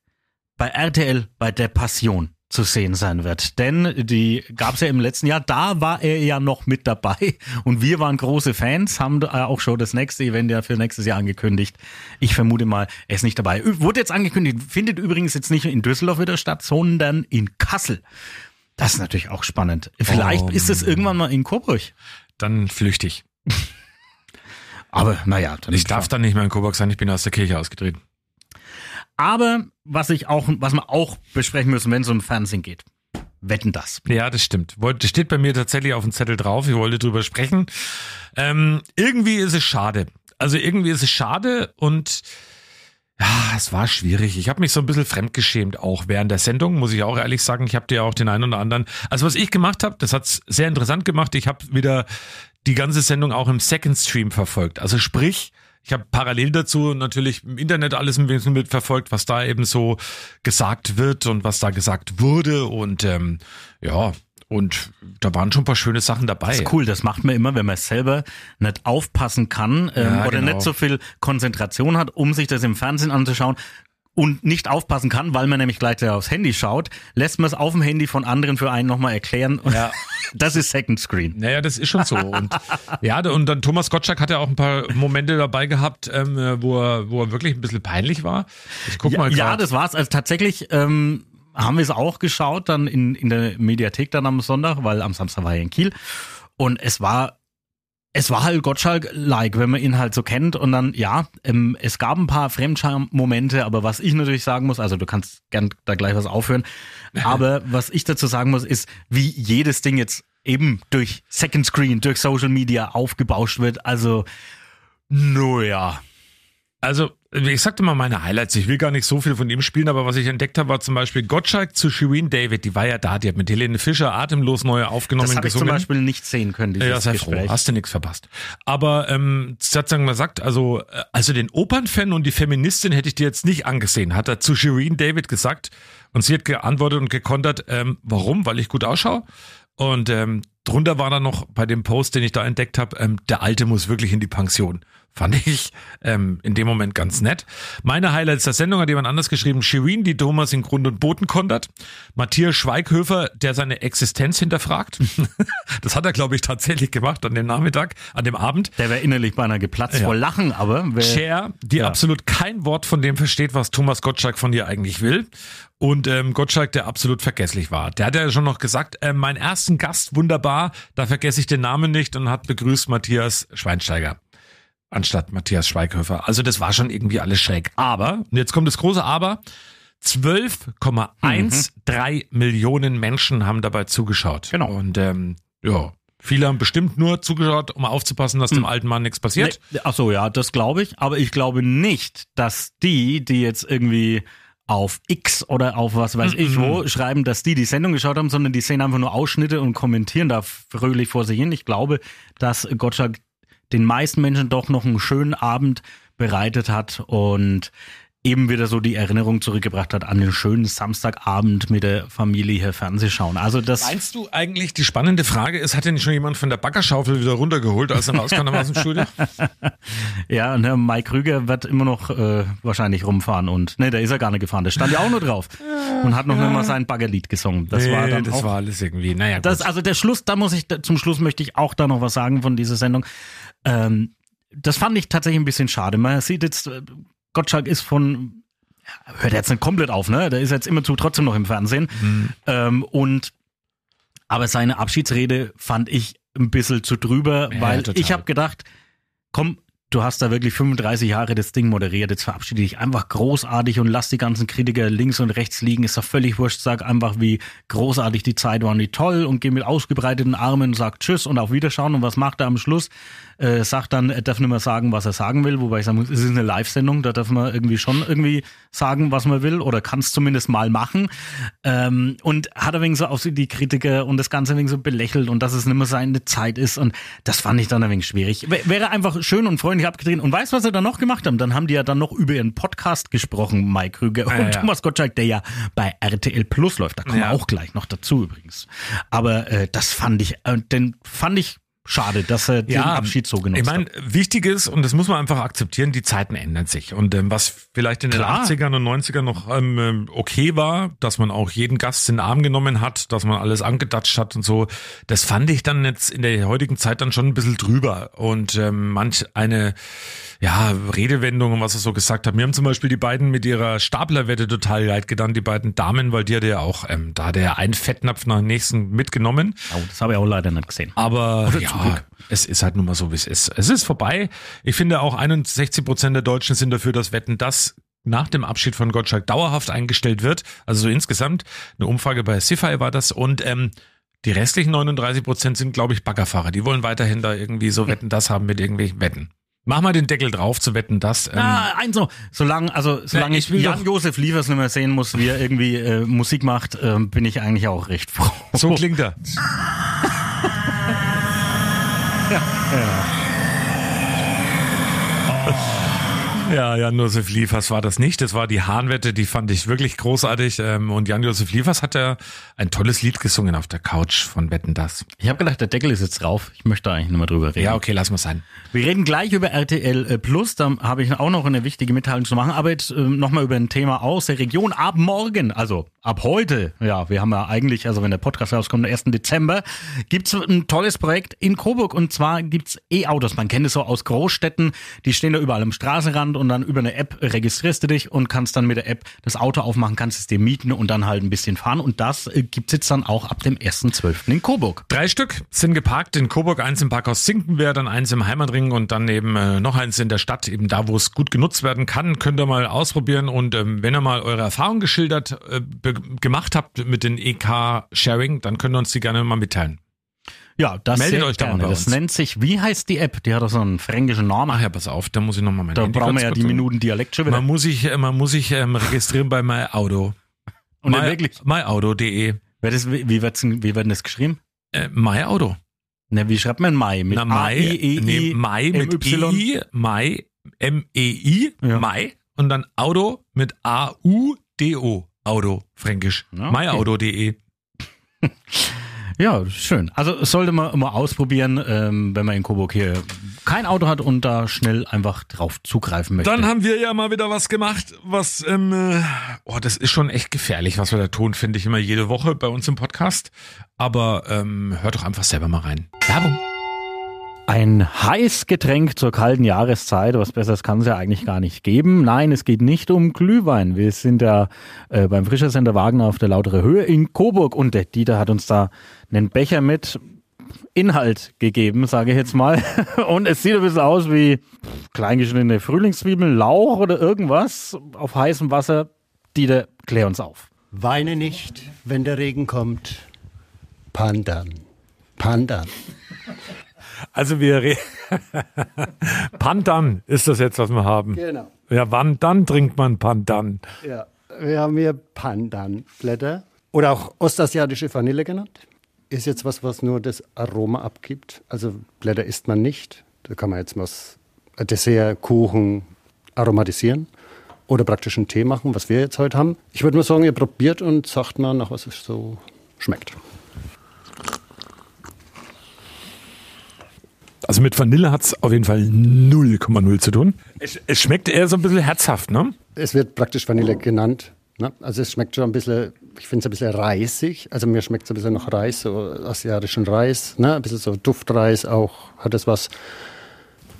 bei RTL bei der Passion zu sehen sein wird. Denn die gab es ja im letzten Jahr, da war er ja noch mit dabei und wir waren große Fans, haben auch schon das nächste Event ja für nächstes Jahr angekündigt. Ich vermute mal, er ist nicht dabei. Wurde jetzt angekündigt, findet übrigens jetzt nicht in Düsseldorf wieder statt, sondern in Kassel. Das ist natürlich auch spannend. Vielleicht Oh, ist es irgendwann mal in Coburg. Dann flüchtig. (laughs) Aber naja, dann Ich darf dann nicht mehr in Coburg sein, ich bin aus der Kirche ausgetreten. Aber was ich auch, was wir auch besprechen müssen, wenn es um Fernsehen geht. Wetten das. Ja, das stimmt. Das steht bei mir tatsächlich auf dem Zettel drauf. Ich wollte drüber sprechen. Ähm, irgendwie ist es schade. Also irgendwie ist es schade und ja, es war schwierig. Ich habe mich so ein bisschen fremdgeschämt, auch während der Sendung, muss ich auch ehrlich sagen. Ich habe dir auch den einen oder anderen. Also was ich gemacht habe, das hat's sehr interessant gemacht. Ich habe wieder die ganze Sendung auch im Second Stream verfolgt. Also sprich, ich habe parallel dazu natürlich im Internet alles ein bisschen mitverfolgt, was da eben so gesagt wird und was da gesagt wurde. Und ähm, ja, und da waren schon ein paar schöne Sachen dabei. Das ist cool, das macht man immer, wenn man selber nicht aufpassen kann ähm, Ja, oder genau. nicht so viel Konzentration hat, um sich das im Fernsehen anzuschauen und nicht aufpassen kann, weil man nämlich gleich aufs Handy schaut, lässt man es auf dem Handy von anderen für einen nochmal erklären. Ja. (laughs) Das ist Second Screen. Naja, das ist schon so. Und ja, und dann Thomas Gottschalk hat ja auch ein paar Momente dabei gehabt, ähm, wo, er, wo er wirklich ein bisschen peinlich war. Ich guck Ja, mal ja, grad. das war's. Also tatsächlich ähm, haben wir es auch geschaut, dann in, in der Mediathek dann am Sonntag, weil am Samstag war er in Kiel. Und es war, es war halt Gottschalk-like, wenn man ihn halt so kennt. Und dann, ja, ähm, es gab ein paar Fremdscham-Momente, aber was ich natürlich sagen muss, also du kannst gern da gleich was aufhören, (laughs) aber was ich dazu sagen muss, ist, wie jedes Ding jetzt eben durch Second Screen, durch Social Media aufgebauscht wird. Also, naja. Also, ich sagte mal meine Highlights. Ich will gar nicht so viel von ihm spielen, aber was ich entdeckt habe, war zum Beispiel Gottschalk zu Shireen David. Die war ja da, die hat mit Helene Fischer atemlos neu aufgenommen Das habe ich zum. Beispiel nicht sehen können, dieses Ja, sei Gespräch. froh, hast du nichts verpasst. Aber ähm, sie hat sagen gesagt, also, äh, also den Opernfan und die Feministin hätte ich dir jetzt nicht angesehen, hat er zu Shireen David gesagt. Und sie hat geantwortet und gekontert, ähm, warum? Weil ich gut ausschaue. Und ähm, drunter war dann noch bei dem Post, den ich da entdeckt habe, ähm, der Alte muss wirklich in die Pension. Fand ich ähm, in dem Moment ganz nett. Meine Highlights der Sendung hat jemand anders geschrieben. Shirin, die Thomas in Grund und Boden kontert. Matthias Schweighöfer, der seine Existenz hinterfragt. (laughs) das hat er, glaube ich, tatsächlich gemacht an dem Nachmittag, an dem Abend. Der wäre innerlich beinahe geplatzt Ja. vor Lachen, aber Cher, die Ja. absolut kein Wort von dem versteht, was Thomas Gottschalk von dir eigentlich will. Und ähm, Gottschalk, der absolut vergesslich war. Der hat ja schon noch gesagt, äh, mein ersten Gast, wunderbar, da vergesse ich den Namen nicht und hat begrüßt Matthias Schweinsteiger. Anstatt Matthias Schweighöfer. Also das war schon irgendwie alles schräg. Aber, und jetzt kommt das große Aber, 12,13 Millionen Menschen haben dabei zugeschaut. Genau. Und ähm, ja, viele haben bestimmt nur zugeschaut, um aufzupassen, dass dem alten Mann nichts passiert. Nee, ach so, ja, das glaube ich. Aber ich glaube nicht, dass die, die jetzt irgendwie auf X oder auf was weiß ich wo schreiben, dass die die Sendung geschaut haben, sondern die sehen einfach nur Ausschnitte und kommentieren da fröhlich vor sich hin. Ich glaube, dass Gottschalk den meisten Menschen doch noch einen schönen Abend bereitet hat und eben wieder so die Erinnerung zurückgebracht hat an den schönen Samstagabend mit der Familie hier Fernsehschauen. Also das Meinst du eigentlich, die spannende Frage ist, hat denn schon jemand von der Baggerschaufel wieder runtergeholt, als er rauskam aus dem Studio? (laughs) Ja, und Herr Mike Krüger wird immer noch äh, wahrscheinlich rumfahren und ne, der ist ja gar nicht gefahren, der stand ja auch nur drauf und hat noch nicht mal sein Baggerlied gesungen. Das war dann das auch, war alles irgendwie, naja, gut. das, also der Schluss, da muss ich, zum Schluss möchte ich auch da noch was sagen von dieser Sendung. Ähm, das fand ich tatsächlich ein bisschen schade. Man sieht jetzt, äh, Gottschalk ist von, hört jetzt nicht komplett auf, ne? Der ist jetzt immerzu trotzdem noch im Fernsehen. Mhm. Ähm, und aber seine Abschiedsrede fand ich ein bisschen zu drüber, Ja, weil total. ich habe gedacht, komm, du hast da wirklich 35 Jahre das Ding moderiert, jetzt verabschiede dich einfach großartig und lass die ganzen Kritiker links und rechts liegen, ist doch völlig wurscht, sag einfach, wie großartig die Zeit war und wie toll und geh mit ausgebreiteten Armen und sag Tschüss und auf Wiederschauen und was macht er am Schluss? Äh, sagt dann, er darf nicht mehr sagen, was er sagen will, wobei ich sagen muss, es ist eine Live-Sendung, da darf man irgendwie schon irgendwie sagen, was man will oder kann es zumindest mal machen. Ähm, und hat er wegen so auf die Kritiker und das Ganze wegen so belächelt und dass es nicht mehr seine Zeit ist und das fand ich dann ein wenig schwierig. W wäre einfach schön und freundlich abgedreht und weißt was sie dann noch gemacht haben? Dann haben die ja dann noch über ihren Podcast gesprochen, Mike Krüger und ja. Thomas Gottschalk, der ja bei RTL Plus läuft. Da kommen Ja. wir auch gleich noch dazu übrigens. Aber äh, das fand ich, äh, den fand ich schade, dass er den Abschied so genutzt Ich meine, hat. wichtig ist, und das muss man einfach akzeptieren, die Zeiten ändern sich. Und ähm, was vielleicht in Klar. den 80ern und 90ern noch ähm, ähm, okay war, dass man auch jeden Gast in den Arm genommen hat, dass man alles angedatscht hat und so, das fand ich dann jetzt in der heutigen Zeit dann schon ein bisschen drüber. Und ähm, manch eine ja, Redewendung und was er so gesagt hat. Mir haben zum Beispiel die beiden mit ihrer Staplerwette total leid getan, die beiden Damen, weil die hatte ja auch, ähm, da hat er einen Fettnapf nach dem nächsten mitgenommen. Oh, das habe ich auch leider nicht gesehen. Aber zum ja, es ist halt nun mal so, wie es ist. Es ist vorbei. Ich finde auch 61 Prozent der Deutschen sind dafür, dass Wetten das nach dem Abschied von Gottschalk dauerhaft eingestellt wird. Also so insgesamt. Eine Umfrage bei Sify war das. Und ähm, die restlichen 39 Prozent sind, glaube ich, Baggerfahrer. Die wollen weiterhin da irgendwie so Wetten das haben mit irgendwelchen Wetten. Mach mal den Deckel drauf zu Wetten das. Ähm, Ah, eins noch. Solange, also, solange Ja, ich, ich Jan-Josef Liefers nicht mehr sehen muss, wie er irgendwie äh, Musik macht, ähm, bin ich eigentlich auch recht froh. so klingt er. (laughs) (laughs) you (laughs) oh. know. Ja, Jan-Josef Liefers war das nicht. Das war die Hahnwette, die fand ich wirklich großartig. Ähm, Und Jan-Josef Liefers hat ja ein tolles Lied gesungen auf der Couch von Wetten das. Ich habe gedacht, der Deckel ist jetzt drauf. Ich möchte da eigentlich nicht mehr drüber reden. Ja, okay, lass mal sein. Wir reden gleich über RTL äh, Plus, da habe ich auch noch eine wichtige Mitteilung zu machen, aber jetzt äh, nochmal über ein Thema aus der Region. Ab morgen, also ab heute, ja, wir haben ja eigentlich, also wenn der Podcast rauskommt, am 1. Dezember, gibt's ein tolles Projekt in Coburg und zwar gibt's E-Autos. Man kennt es so aus Großstädten, die stehen da überall am Straßenrand und dann über eine App registrierst du dich und kannst dann mit der App das Auto aufmachen, kannst es dir mieten und dann halt ein bisschen fahren und das äh, gibt's jetzt dann auch ab dem 1.12. in Coburg. Drei Stück sind geparkt in Coburg, eins im Parkhaus Zinkenwehr, dann eins im Heimatring und dann eben äh, noch eins in der Stadt, eben da, wo es gut genutzt werden kann. Könnt ihr mal ausprobieren und ähm, wenn ihr mal eure Erfahrung geschildert äh, gemacht habt mit den EK-Sharing, dann könnt ihr uns die gerne mal mitteilen. Ja, das Meldet euch da mal gerne. bei Das nennt sich, wie heißt die App? Die hat doch so einen fränkischen Namen. Ach ja, pass auf, da muss ich nochmal mein Da Handy brauchen wir ja die Minuten Dialekt schon wieder. Man muss sich, äh, man muss sich ähm, registrieren bei myauto. Und My, wirklich, myauto.de. das, wie, wird's, wie wird denn das geschrieben? Äh, myauto. Na, wie schreibt man Mai? Mit Na, Mai, A-I-E-I, nee, Mai mit M-Y? EI, Mai, M-E-I, Ja. Mai und dann Auto mit A-U-D-O. Auto, fränkisch. Ja, okay. myauto.de. (laughs) Ja, schön. Also sollte man immer ausprobieren, ähm, wenn man in Coburg hier kein Auto hat und da schnell einfach drauf zugreifen möchte. Dann haben wir ja mal wieder was gemacht, was, ähm, äh, oh, das ist schon echt gefährlich, was wir da tun, finde ich immer jede Woche bei uns im Podcast. Aber ähm, hört doch einfach selber mal rein. Werbung. Ein heiß Getränk zur kalten Jahreszeit, was Besseres kann es ja eigentlich gar nicht geben. Nein, es geht nicht um Glühwein. Wir sind ja äh, beim Frischer Center Wagner auf der Lautere Höhe in Coburg und der Dieter hat uns da einen Becher mit Inhalt gegeben, sage ich jetzt mal. (laughs) Und es sieht ein bisschen aus wie kleingeschnittene Frühlingszwiebeln, Lauch oder irgendwas auf heißem Wasser. Dieter, klär uns auf. Weine nicht, wenn der Regen kommt. Pandan. Pandan. Also wir re (laughs) Pandan ist das jetzt, was wir haben. Genau. Ja, wann dann trinkt man Pandan? Ja, wir haben hier Pandanblätter oder auch ostasiatische Vanille genannt. Ist jetzt was, was nur das Aroma abgibt. Also Blätter isst man nicht. Da kann man jetzt was ein Dessert, Kuchen aromatisieren oder praktisch einen Tee machen, was wir jetzt heute haben. Ich würde mal sagen, ihr probiert und sagt mal, nach was es so schmeckt. Also mit Vanille hat es auf jeden Fall 0,0 zu tun. Es, es schmeckt eher so ein bisschen herzhaft, ne? Es wird praktisch Vanille genannt. Ne? Also es schmeckt schon ein bisschen, ich finde es ein bisschen reisig. Also mir schmeckt es ein bisschen nach Reis, so asiatischen Reis. Ne? Ein bisschen so Duftreis auch. Hat es was.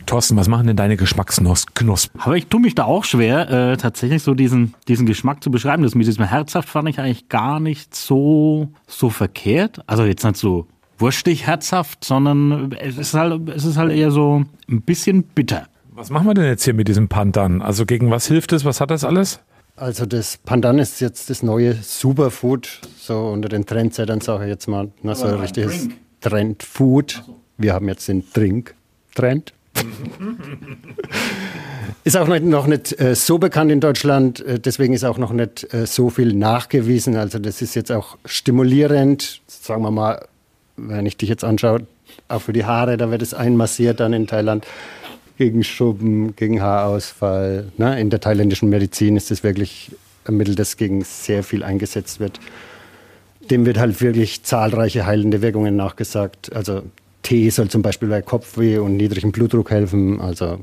Thorsten, was machen denn deine Geschmacksknospen? Aber ich tue mich da auch schwer, äh, tatsächlich so diesen, diesen Geschmack zu beschreiben. Das mit diesem herzhaft fand ich eigentlich gar nicht so, so verkehrt. Also jetzt nicht so wurstig herzhaft, sondern es ist halt, es ist halt eher so ein bisschen bitter. Was machen wir denn jetzt hier mit diesem Pandan? Also gegen was hilft es? Was hat das alles? Also das Pandan ist jetzt das neue Superfood, so unter den Trendsettern sage ich jetzt mal. Ne? So ein richtiges Trendfood. Wir haben jetzt den Drink-Trend. (laughs) ist auch nicht, noch nicht äh, so bekannt in Deutschland, äh, deswegen ist auch noch nicht äh, so viel nachgewiesen. Also das ist jetzt auch stimulierend, sagen wir mal, wenn ich dich jetzt anschaue, auch für die Haare, da wird es einmassiert dann in Thailand gegen Schuppen, gegen Haarausfall. Ne? In der thailändischen Medizin ist es wirklich ein Mittel, das gegen sehr viel eingesetzt wird. Dem wird halt wirklich zahlreiche heilende Wirkungen nachgesagt. Also Tee soll zum Beispiel bei Kopfweh und niedrigem Blutdruck helfen. Also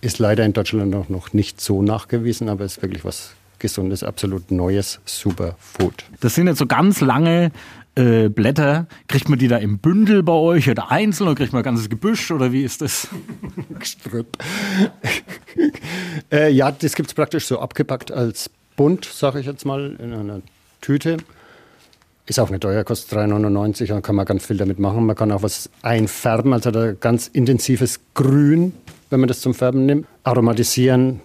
ist leider in Deutschland auch noch nicht so nachgewiesen, aber ist wirklich was Gesundes, absolut neues Superfood. Das sind jetzt so ganz lange äh, Blätter. Kriegt man die da im Bündel bei euch oder einzeln oder kriegt man ein ganzes Gebüsch oder wie ist das? (laughs) Gestrüpp. äh, ja, das gibt es praktisch so abgepackt als Bund, sage ich jetzt mal, in einer Tüte. Ist auch nicht teuer, kostet 3,99 und kann man ganz viel damit machen. Man kann auch was einfärben, also da ganz intensives Grün, wenn man das zum Färben nimmt. Aromatisieren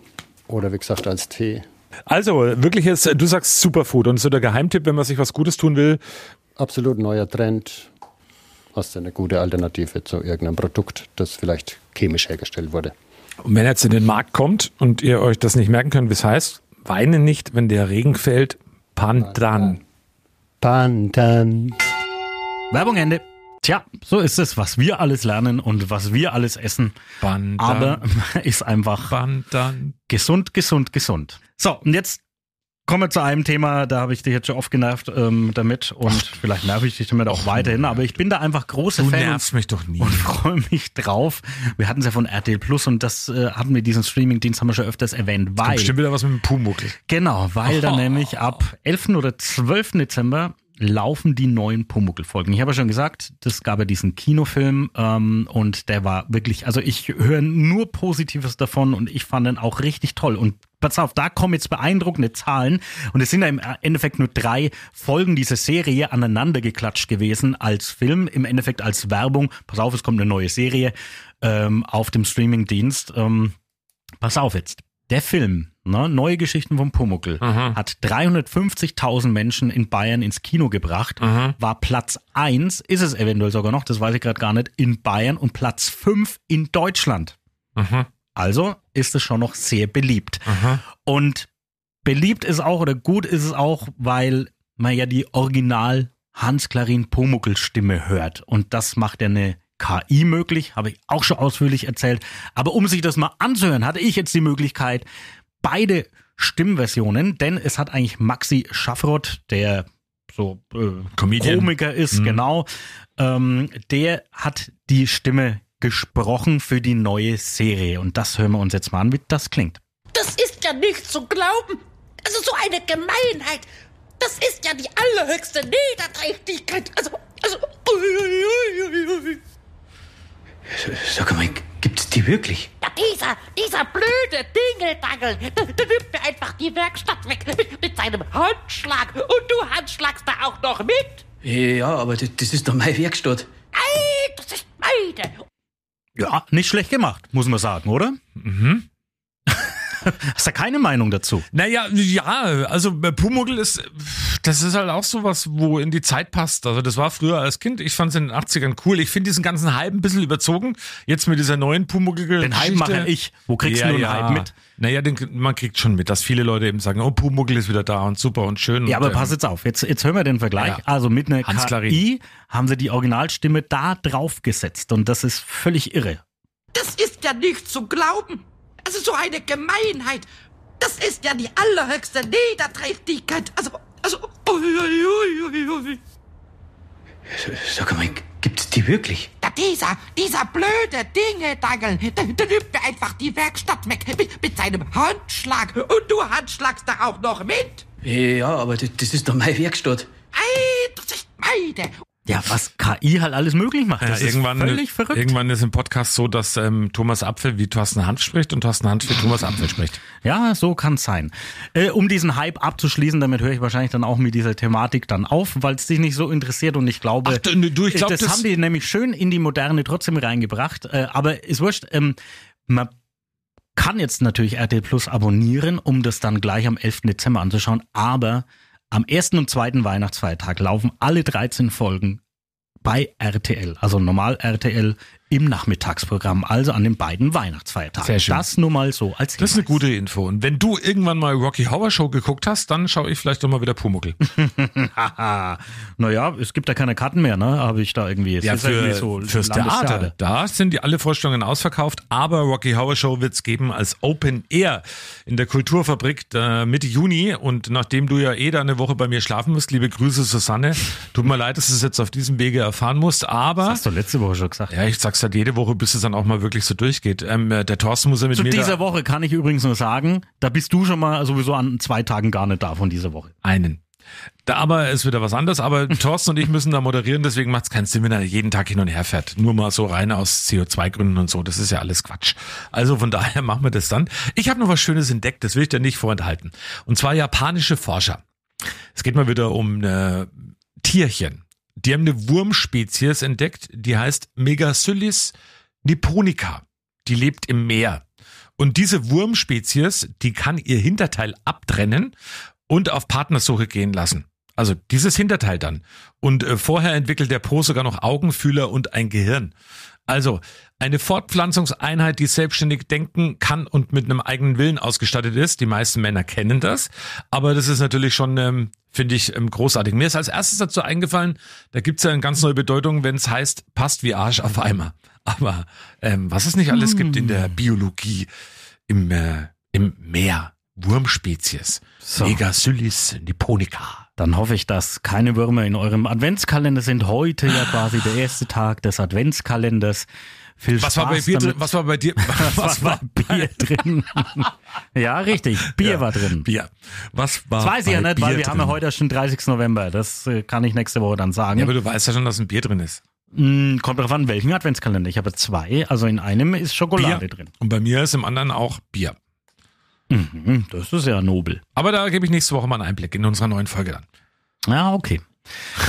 oder wie gesagt als Tee. Also, wirklich jetzt, du sagst Superfood und so der Geheimtipp, wenn man sich was Gutes tun will. Absolut neuer Trend. Hast du eine gute Alternative zu irgendeinem Produkt, das vielleicht chemisch hergestellt wurde. Und wenn er jetzt in den Markt kommt und ihr euch das nicht merken könnt, wie es heißt, weine nicht, wenn der Regen fällt, Pandan. Pandan. Werbung Ende. Tja, so ist es, was wir alles lernen und was wir alles essen. Pandan. Aber (laughs) ist einfach Pandan. gesund, gesund, gesund. So, und jetzt kommen wir zu einem Thema, da habe ich dich jetzt schon oft genervt ähm, damit und vielleicht nerv ich dich damit auch weiterhin, aber ich bin da einfach großer Du Fan nervst mich doch nie. und (laughs) freue mich drauf. Wir hatten es ja von RTL Plus und das äh, hatten wir diesen Streamingdienst haben wir schon öfters erwähnt, weil Bestimmt wieder was mit dem Pumuckel. Genau, weil dann (laughs) nämlich ab 11. oder 12. Dezember laufen die neuen Pumuckl-Folgen. Ich habe ja schon gesagt, das gab ja diesen Kinofilm ähm, und der war wirklich, also ich höre nur Positives davon und ich fand den auch richtig toll. Und pass auf, da kommen jetzt beeindruckende Zahlen und es sind ja im Endeffekt nur drei Folgen dieser Serie aneinander geklatscht gewesen als Film, im Endeffekt als Werbung. Pass auf, es kommt eine neue Serie ähm, auf dem Streamingdienst. Ähm, pass auf jetzt. Der Film, ne, Neue Geschichten vom Pumuckel, hat 350.000 Menschen in Bayern ins Kino gebracht, war Platz eins, ist es eventuell sogar noch, das weiß ich gerade gar nicht, in Bayern und Platz fünf in Deutschland. Also ist es schon noch sehr beliebt. Und beliebt ist auch oder gut ist es auch, weil man ja die Original Hans-Klarin Pumuckel Stimme hört. Und das macht ja eine KI möglich, habe ich auch schon ausführlich erzählt. Aber um sich das mal anzuhören, hatte ich jetzt die Möglichkeit, beide Stimmversionen, denn es hat eigentlich Maxi Schaffroth, der so äh, Comedian. Komiker ist, genau. Ähm, der hat die Stimme gesprochen für die neue Serie. Und das hören wir uns jetzt mal an, wie das klingt. Das ist ja nicht zu glauben. Also so eine Gemeinheit. Das ist ja die allerhöchste Niederträchtigkeit. Also, also. Ui, ui, ui, ui, ui. Sag mal, gibt's die wirklich? Ja, dieser, dieser blöde Dingeldangel, der, der nimmt mir einfach die Werkstatt weg mit, mit seinem Handschlag. Und du handschlagst da auch noch mit. Ja, aber das, das ist doch meine Werkstatt. Ei, das ist meine. Ja, nicht schlecht gemacht, muss man sagen, oder? Mhm. (laughs) Hast du keine Meinung dazu? Naja, ja, also äh, Pumuckl ist, das ist halt auch sowas, wo in die Zeit passt. Also das war früher als Kind, ich fand es in den 80ern cool. Ich finde diesen ganzen Hype ein bisschen überzogen. Jetzt mit dieser neuen Pumuckl. Den Hype mache ich. Wo kriegst du den Hype mit? Naja, den, man kriegt schon mit, dass viele Leute eben sagen, oh, Pumuckl ist wieder da und super und schön. Ja, und, aber ähm, pass jetzt auf, jetzt, jetzt hören wir den Vergleich. Ja. Also mit einer Hans Klarin. KI haben sie die Originalstimme da drauf gesetzt und das ist völlig irre. Das ist ja nicht zu glauben. Also so eine Gemeinheit. Das ist ja die allerhöchste Niederträchtigkeit. Also, also. Ui, ui, ui, ui, ui. Sag mal, gibt's die wirklich? Ja, dieser, dieser blöde Dingedangel, der, nimmt mir einfach die Werkstatt weg mit, mit seinem Handschlag. Und du handschlagst da auch noch mit. Ja, aber das, das ist doch meine Werkstatt. Ei, das ist meine. Ja, was KI halt alles möglich macht. Ja, Das irgendwann, ist völlig verrückt. irgendwann ist im Podcast so, dass ähm, Thomas Apfel wie Thorsten Hand spricht und Thorsten Hand wie Thomas Apfel spricht. Ja, so kann's sein. Äh, um diesen Hype abzuschließen, damit höre ich wahrscheinlich dann auch mit dieser Thematik dann auf, weil es dich nicht so interessiert und ich glaube, Ach, du- du, ich glaub, das, das- haben die nämlich schön in die Moderne trotzdem reingebracht. Äh, aber ist wurscht, ähm, man kann jetzt natürlich RTL Plus abonnieren, um das dann gleich am 11. Dezember anzuschauen, aber am ersten und zweiten Weihnachtsfeiertag laufen alle 13 Folgen bei RTL, also normal RTL im Nachmittagsprogramm, also an den beiden Weihnachtsfeiertagen. Sehr schön. Das nur mal so als Das ist eine Hinweis. gute Info. Und wenn du irgendwann mal Rocky Horror Show geguckt hast, dann schaue ich vielleicht doch mal wieder Pumuckl. (laughs) Naja, es gibt ja keine Karten mehr, ne? Habe ich da irgendwie. Es Ja, für, irgendwie so fürs Landestheater. Theater. Da sind die alle Vorstellungen ausverkauft, aber Rocky Horror Show wird's geben als Open Air in der Kulturfabrik äh, Mitte Juni. Und nachdem du ja eh da eine Woche bei mir schlafen musst, liebe Grüße Susanne, tut mir leid, dass du es jetzt auf diesem Wege erfahren musst, aber Hast du letzte Woche schon gesagt. ja, ich sag's halt jede Woche, bis es dann auch mal wirklich so durchgeht. Ähm, äh, der Thorsten muss ja mit Zu mir dieser da Woche kann ich übrigens nur sagen, da bist du schon mal sowieso an zwei Tagen gar nicht da von dieser Woche. einen. Da aber ist wieder was anderes, aber (laughs) Thorsten und ich müssen da moderieren, deswegen macht's keinen Sinn, wenn er jeden Tag hin und her fährt. Nur mal so rein aus CO2-Gründen und so, das ist ja alles Quatsch. Also von daher (laughs) machen wir das dann. Ich habe noch was Schönes entdeckt, das will ich dir nicht vorenthalten. Und zwar japanische Forscher. Es geht mal wieder um äh, Tierchen. Die haben eine Wurmspezies entdeckt, die heißt Megacyllis nipponica. Die lebt im Meer. Und diese Wurmspezies, die kann ihr Hinterteil abtrennen und auf Partnersuche gehen lassen. Also dieses Hinterteil dann. Und äh, vorher entwickelt der Po sogar noch Augenfühler und ein Gehirn. Also eine Fortpflanzungseinheit, die selbstständig denken kann und mit einem eigenen Willen ausgestattet ist. Die meisten Männer kennen das. Aber das ist natürlich schon, ähm, finde ich, ähm, großartig. Mir ist als erstes dazu eingefallen, da gibt's ja eine ganz neue Bedeutung, wenn es heißt, passt wie Arsch auf Eimer. Aber ähm, was es nicht alles gibt in der Biologie, im, äh, im Meer, Wurmspezies, So. Megacyllis nipponica. Dann hoffe ich, dass keine Würmer in eurem Adventskalender sind. Heute ja quasi der erste Tag des Adventskalenders. Viel Was war bei Spaß Bier drin? damit. Was war bei dir? (laughs) Was war Bier drin? (laughs) ja, richtig. Bier Ja, war drin. Bier. Was war Das weiß ich ja nicht, weil Bier wir haben ja drin? heute den 30. November. Das äh, kann ich nächste Woche dann sagen. Ja, aber du weißt ja schon, dass ein Bier drin ist. Mm, Kommt darauf an, welchen Adventskalender. Ich habe zwei. Also in einem ist Schokolade Bier. drin. Und bei mir ist im anderen auch Bier. Mhm, das ist ja nobel. Aber da gebe ich nächste Woche mal einen Einblick in unserer neuen Folge dann. Ja, okay.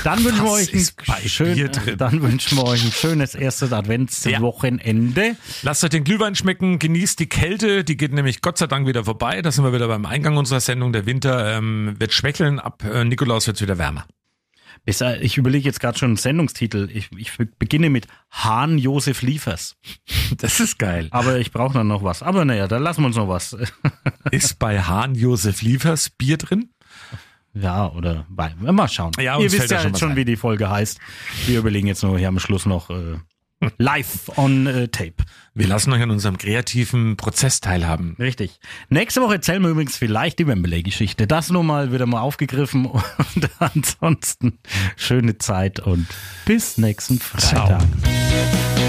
Dann wünschen wir euch ein schön, dann wünschen wir euch ein schönes erstes Adventswochenende. Lasst euch den Glühwein schmecken, genießt die Kälte, die geht nämlich Gott sei Dank wieder vorbei. Da sind wir wieder beim Eingang unserer Sendung. Der Winter ähm, wird schwächeln, ab äh, Nikolaus wird's wieder wärmer. Äh, Ich überlege jetzt gerade schon einen Sendungstitel. Ich, ich beginne mit Hahn Josef Liefers. (laughs) Das ist geil. Aber ich brauche dann noch was. Aber naja, da lassen wir uns noch was. (laughs) Ist bei Hahn Josef Liefers Bier drin? Ja, oder bei, mal schauen. Ja, Ihr wisst ja schon jetzt schon, ein. wie die Folge heißt. Wir überlegen jetzt nur hier am Schluss noch, äh, Live on äh, Tape. Wir lassen euch an unserem kreativen Prozess teilhaben. Richtig. Nächste Woche erzählen wir übrigens vielleicht die Wembley-Geschichte. Das nur mal wieder mal aufgegriffen. (laughs) Und ansonsten schöne Zeit und bis nächsten Freitag. Ciao.